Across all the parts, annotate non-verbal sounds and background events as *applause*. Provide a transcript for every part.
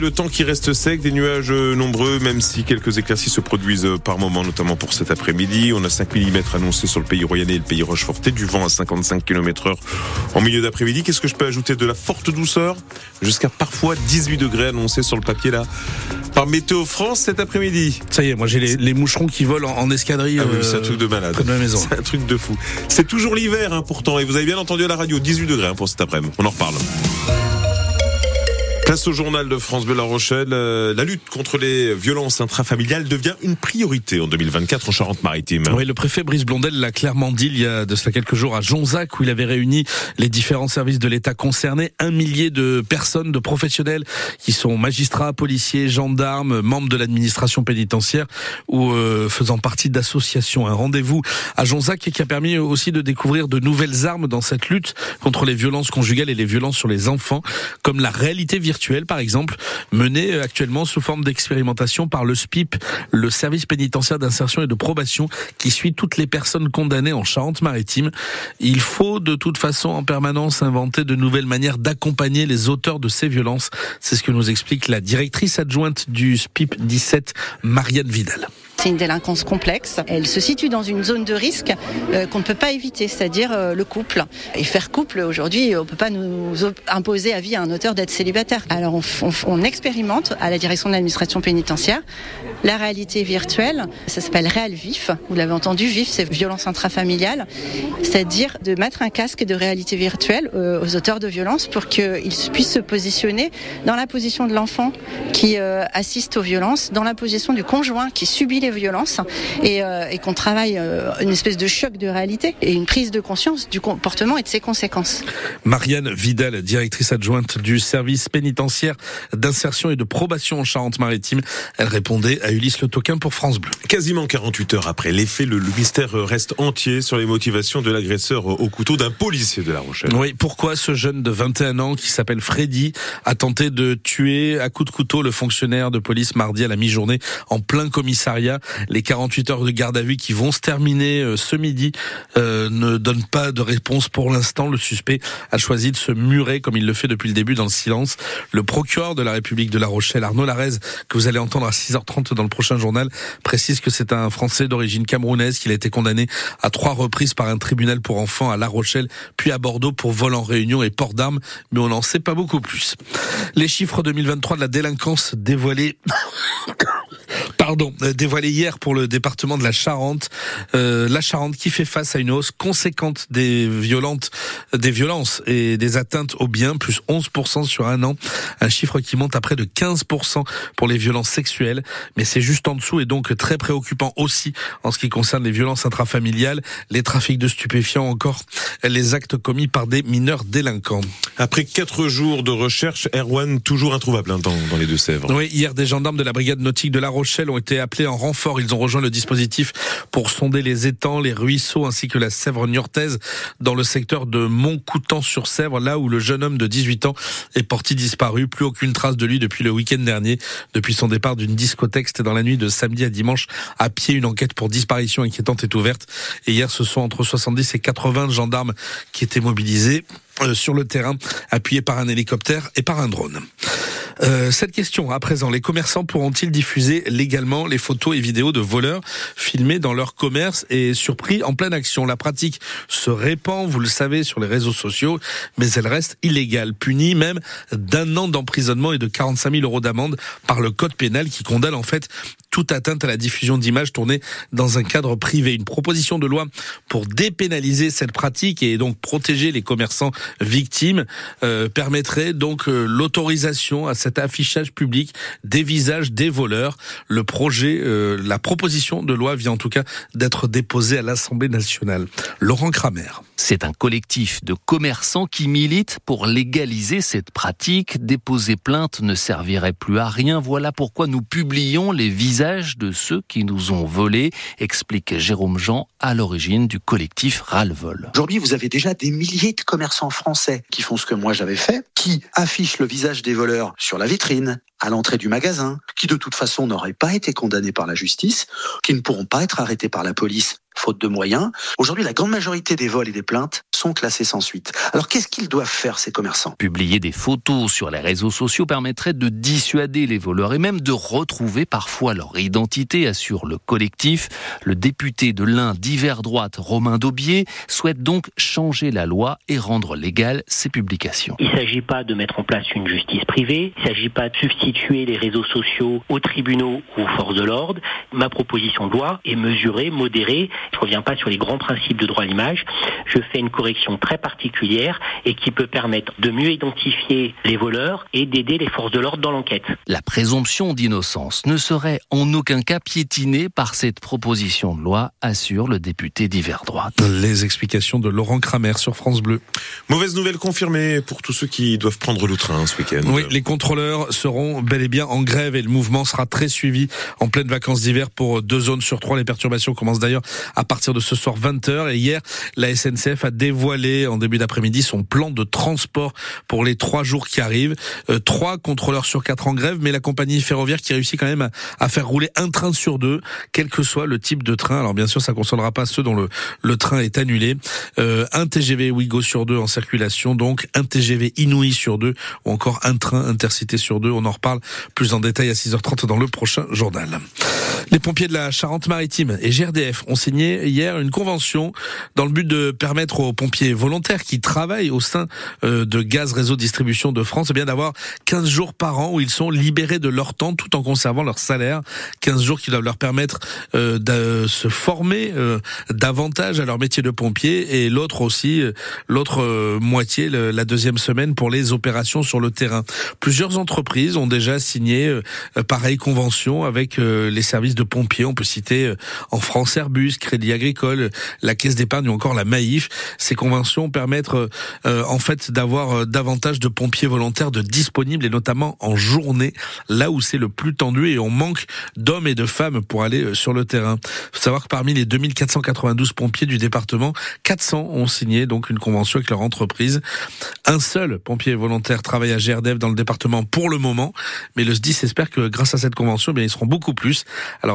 Le temps qui reste sec, des nuages nombreux, même si quelques éclaircies se produisent par moment, notamment pour cet après-midi. On a 5 mm annoncés sur le pays royannais et le pays Rocheforté, du vent à 55 km heure en milieu d'après-midi. Qu'est-ce que je peux ajouter De la forte douceur, jusqu'à parfois 18 degrés annoncés sur le papier là, par Météo France cet après-midi. Ça y est, moi j'ai les, moucherons qui volent en, escadrille. Ah oui, c'est un truc de malade. *laughs* C'est un truc de fou. C'est toujours l'hiver hein, pourtant, et vous avez bien entendu à la radio, 18 degrés hein, pour cet après-midi. On en reparle. Place au journal de France Bleu La Rochelle, euh, la lutte contre les violences intrafamiliales devient une priorité en 2024 en Charente-Maritime. Oui, le préfet Brice Blondel l'a clairement dit il y a de cela quelques jours à Jonzac où il avait réuni les différents services de l'État concernés, un millier de personnes, de professionnels qui sont magistrats, policiers, gendarmes, membres de l'administration pénitentiaire ou euh, faisant partie d'associations. Un rendez-vous à Jonzac qui a permis aussi de découvrir de nouvelles armes dans cette lutte contre les violences conjugales et les violences sur les enfants, comme la réalité virtuelle par exemple, menée euh, actuellement sous forme d'expérimentation par le SPIP, le service pénitentiaire d'insertion et de probation, qui suit toutes les personnes condamnées en Charente-Maritime. Il faut de toute façon en permanence inventer de nouvelles manières d'accompagner les auteurs de ces violences. C'est ce que nous explique la directrice adjointe du SPIP 17, Marianne Vidal. C'est une délinquance complexe. Elle se situe dans une zone de risque euh, qu'on ne peut pas éviter, c'est-à-dire euh, le couple. Et faire couple, aujourd'hui, on ne peut pas nous imposer à vie à un auteur d'être célibataire. Alors on, expérimente à la direction de l'administration pénitentiaire la réalité virtuelle. Ça s'appelle Réal Vif. Vous l'avez entendu, Vif, c'est violence intrafamiliale. C'est-à-dire de mettre un casque de réalité virtuelle euh, aux auteurs de violences pour qu'ils puissent se positionner dans la position de l'enfant qui assiste aux violences, dans la position du conjoint qui subit les violences et, euh, et qu'on travaille euh, une espèce de choc de réalité et une prise de conscience du comportement et de ses conséquences. Marianne Vidal, directrice adjointe du service pénitentiaire d'insertion et de probation en Charente-Maritime, elle répondait à Ulysse Le Toquin pour France Bleu. Quasiment 48 heures après les faits, le, mystère reste entier sur les motivations de l'agresseur au couteau d'un policier de La Rochelle. Oui, pourquoi ce jeune de 21 ans qui s'appelle Freddy a tenté de tuer à coups de couteau le fonctionnaire de police mardi à la mi-journée en plein commissariat les 48 heures de garde à vue qui vont se terminer euh, ce midi euh, ne donnent pas de réponse pour l'instant. Le suspect a choisi de se murer comme il le fait depuis le début dans le silence. Le procureur de la République de La Rochelle, Arnaud Larez, que vous allez entendre à 6h30 dans le prochain journal, précise que c'est un Français d'origine camerounaise qu'il a été condamné à trois reprises par un tribunal pour enfants à La Rochelle, puis à Bordeaux pour vol en réunion et port d'armes, mais on n'en sait pas beaucoup plus. Les chiffres 2023 de la délinquance dévoilés *coughs* pardon, euh, dévoilé hier pour le département de la Charente. Euh, la Charente qui fait face à une hausse conséquente des violentes, des violences et des atteintes aux biens, plus 11% sur un an. Un chiffre qui monte à près de 15% pour les violences sexuelles. Mais c'est juste en dessous et donc très préoccupant aussi en ce qui concerne les violences intrafamiliales, les trafics de stupéfiants, encore les actes commis par des mineurs délinquants. Après quatre jours de recherche, Erwan toujours introuvable hein, dans, dans les Deux-Sèvres. Oui, hier des gendarmes de la brigade nautique de La Rochelle ont été appelés en renfort. Ils ont rejoint le dispositif pour sonder les étangs, les ruisseaux ainsi que la Sèvre niortaise dans le secteur de Montcoutan-sur-Sèvre, là où le jeune homme de 18 ans est porté disparu. Plus aucune trace de lui depuis le week-end dernier, depuis son départ d'une discothèque. Dans la nuit de samedi à dimanche. À pied, une enquête pour disparition inquiétante est ouverte. Et hier, ce sont entre 70 et 80 gendarmes qui étaient mobilisés sur le terrain, appuyés par un hélicoptère et par un drone. Euh, cette question, à présent, les commerçants pourront-ils diffuser légalement les photos et vidéos de voleurs filmés dans leur commerce et surpris en pleine action? La pratique se répand, vous le savez, sur les réseaux sociaux, mais elle reste illégale, punie même d'un an d'emprisonnement et de 45 000 euros d'amende par le code pénal qui condamne en fait toute atteinte à la diffusion d'images tournées dans un cadre privé. Une proposition de loi pour dépénaliser cette pratique et donc protéger les commerçants victimes euh, permettrait donc euh, l'autorisation à cet affichage public des visages des voleurs. Le projet, euh, la proposition de loi vient en tout cas d'être déposée à l'Assemblée nationale. Laurent Kramer. C'est un collectif de commerçants qui militent pour légaliser cette pratique. Déposer plainte ne servirait plus à rien. Voilà pourquoi nous publions les visages de ceux qui nous ont volés, explique Jérôme Jean à l'origine du collectif Ralvol. Aujourd'hui, vous avez déjà des milliers de commerçants français qui font ce que moi j'avais fait, qui affichent le visage des voleurs sur la vitrine, à l'entrée du magasin, qui de toute façon n'auraient pas été condamnés par la justice, qui ne pourront pas être arrêtés par la police faute de moyens. Aujourd'hui, la grande majorité des vols et des plaintes sont classés sans suite. Alors qu'est-ce qu'ils doivent faire ces commerçants? Publier des photos sur les réseaux sociaux permettrait de dissuader les voleurs et même de retrouver parfois leur identité, assure le collectif. Le député de l'Ain d'hiver droite, Romain Daubier, souhaite donc changer la loi et rendre légales ces publications. Il ne s'agit pas de mettre en place une justice privée, il ne s'agit pas de substituer les réseaux sociaux aux tribunaux ou aux forces de l'ordre. Ma proposition de loi est mesurée, modérée. Je ne reviens pas sur les grands principes de droit à l'image. Je fais une correction très particulière et qui peut permettre de mieux identifier les voleurs et d'aider les forces de l'ordre dans l'enquête. La présomption d'innocence ne serait en aucun cas piétinée par cette proposition de loi, assure le député d'hiver droite. Les explications de Laurent Kramer sur France Bleu. Mauvaise nouvelle confirmée pour tous ceux qui doivent prendre le train ce week-end. Oui, les contrôleurs seront bel et bien en grève et le mouvement sera très suivi en pleine vacances d'hiver pour deux zones sur trois. Les perturbations commencent d'ailleurs à partir de ce soir 20h et hier, la SNCF a dévoilé en début d'après-midi son plan de transport pour les trois jours qui arrivent. Euh, trois contrôleurs sur quatre en grève, mais la compagnie ferroviaire qui réussit quand même à, faire rouler un train sur deux, quel que soit le type de train. Alors bien sûr, ça ne concernera pas ceux dont le, le train est annulé. Euh, un TGV Ouigo sur deux en circulation, donc un TGV Inouï sur deux, ou encore un train intercité sur deux. On en reparle plus en détail à 6h30 dans le prochain journal. Les pompiers de la Charente-Maritime et GRDF ont signé hier une convention dans le but de permettre aux pompiers volontaires qui travaillent au sein euh, de Gaz Réseau Distribution de France eh bien d'avoir 15 jours par an où ils sont libérés de leur temps tout en conservant leur salaire. 15 jours qui doivent leur permettre euh, de se former euh, davantage à leur métier de pompier et l'autre aussi, l'autre moitié, la deuxième semaine pour les opérations sur le terrain. Plusieurs entreprises ont déjà signé pareille convention avec les services de pompiers. On peut citer en France Airbus, Crédit Agricole, la Caisse d'épargne ou encore la Maïf. Ces conventions permettent en fait d'avoir davantage de pompiers volontaires de disponibles et notamment en journée, là où c'est le plus tendu et on manque d'hommes et de femmes pour aller euh, sur le terrain. Faut savoir que parmi les 2492 pompiers du département, 400 ont signé donc une convention avec leur entreprise. Un seul pompier volontaire travaille à GRDF dans le département pour le moment, mais le SDIS espère que grâce à cette convention, eh bien ils seront beaucoup plus.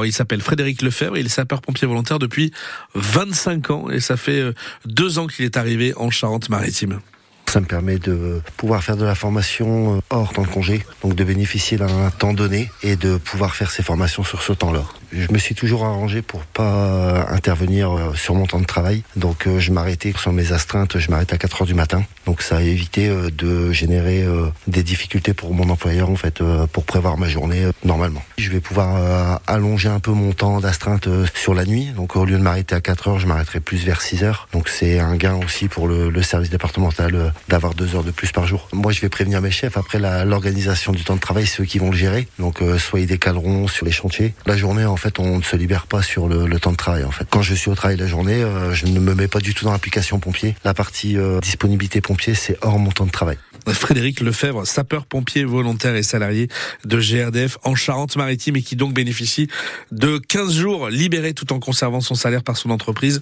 Il s'appelle Frédéric Lefebvre, il est sapeur-pompier volontaire depuis 25 ans et ça fait euh, deux ans qu'il est arrivé en Charente-Maritime. Ça me permet de pouvoir faire de la formation euh, hors temps de congé, donc de bénéficier d'un temps donné et de pouvoir faire ces formations sur ce temps-là. Je me suis toujours arrangé pour pas intervenir euh, sur mon temps de travail. Donc euh, je m'arrêtais sur mes astreintes, je m'arrêtais à 4 heures du matin. Donc ça a évité euh, de générer des difficultés pour mon employeur en fait pour prévoir ma journée normalement. Je vais pouvoir allonger un peu mon temps d'astreinte sur la nuit. Donc au lieu de m'arrêter à 4 heures, je m'arrêterai plus vers 6 heures. Donc c'est un gain aussi pour le, service départemental d'avoir 2 heures de plus par jour. Moi je vais prévenir mes chefs. Après l'organisation du temps de travail, c'est eux qui vont le gérer. Donc soit ils décaleront sur les chantiers. La journée en on ne se libère pas sur le, temps de travail. En fait, quand je suis au travail la journée, euh, je ne me mets pas du tout dans l'application pompier. La partie euh, disponibilité pompier, c'est hors mon temps de travail. Frédéric Lefebvre, sapeur-pompier volontaire et salarié de GRDF en Charente-Maritime et qui donc bénéficie de 15 jours libérés tout en conservant son salaire par son entreprise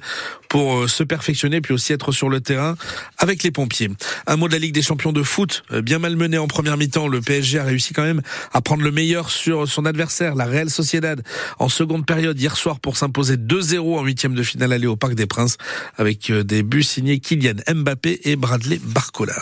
pour euh, se perfectionner puis aussi être sur le terrain avec les pompiers. Un mot de la Ligue des champions de foot, bien malmené en première mi-temps, le PSG a réussi quand même à prendre le meilleur sur son adversaire, la Real Sociedad, en seconde période hier soir pour s'imposer 2-0 en huitième de finale aller au Parc des Princes avec euh, des buts signés Kylian Mbappé et Bradley Barcola.